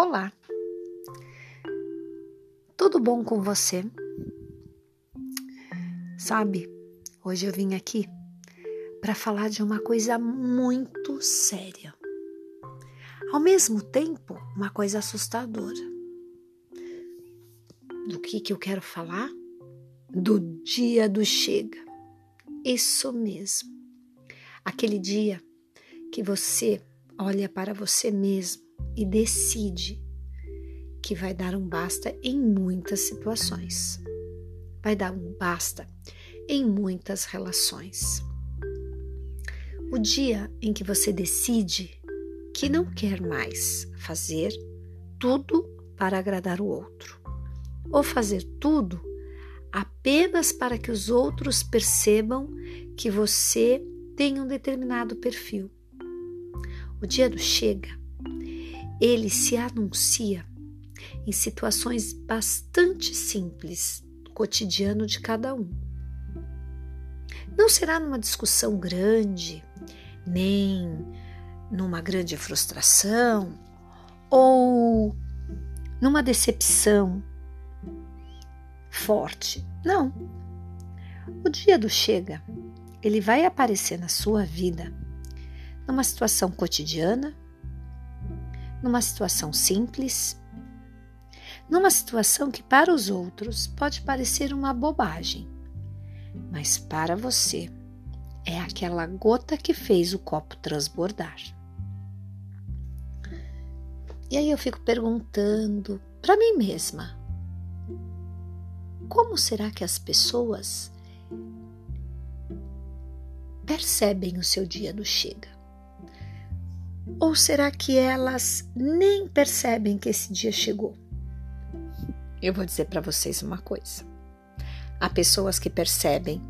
Olá, tudo bom com você? Sabe, hoje eu vim aqui para falar de uma coisa muito séria, ao mesmo tempo, uma coisa assustadora. Do que, que eu quero falar? Do dia do chega. Isso mesmo. Aquele dia que você olha para você mesmo e decide que vai dar um basta em muitas situações. Vai dar um basta em muitas relações. O dia em que você decide que não quer mais fazer tudo para agradar o outro, ou fazer tudo apenas para que os outros percebam que você tem um determinado perfil. O dia do chega, ele se anuncia em situações bastante simples do cotidiano de cada um. Não será numa discussão grande, nem numa grande frustração ou numa decepção forte. Não. O dia do chega, ele vai aparecer na sua vida numa situação cotidiana, numa situação simples, numa situação que para os outros pode parecer uma bobagem, mas para você é aquela gota que fez o copo transbordar. E aí eu fico perguntando para mim mesma: como será que as pessoas percebem o seu dia do chega? Ou será que elas nem percebem que esse dia chegou? Eu vou dizer para vocês uma coisa. Há pessoas que percebem,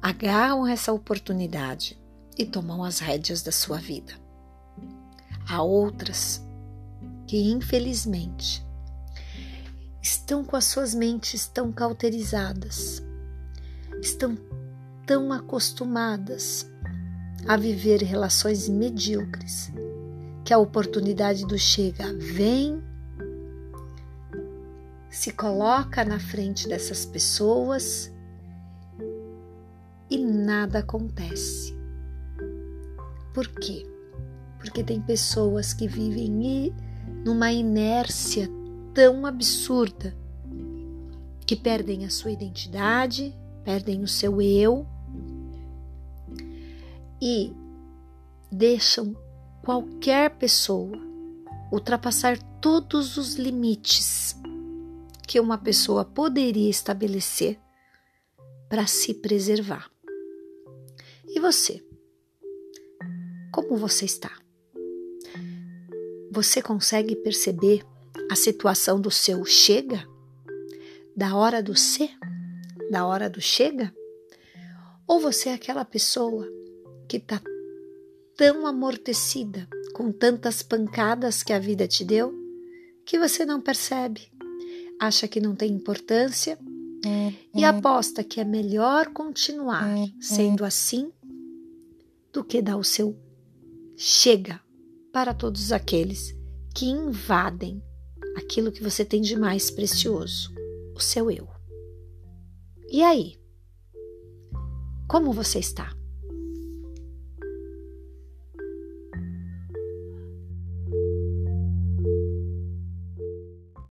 agarram essa oportunidade e tomam as rédeas da sua vida. Há outras que, infelizmente, estão com as suas mentes tão cauterizadas, estão tão acostumadas a viver relações medíocres que a oportunidade do chega vem se coloca na frente dessas pessoas e nada acontece. Por quê? Porque tem pessoas que vivem numa inércia tão absurda que perdem a sua identidade, perdem o seu eu e deixam qualquer pessoa ultrapassar todos os limites que uma pessoa poderia estabelecer para se preservar. E você? Como você está? Você consegue perceber a situação do seu chega? Da hora do ser? Da hora do chega? Ou você é aquela pessoa que está tão amortecida com tantas pancadas que a vida te deu que você não percebe acha que não tem importância e aposta que é melhor continuar sendo assim do que dar o seu chega para todos aqueles que invadem aquilo que você tem de mais precioso, o seu eu. E aí? Como você está?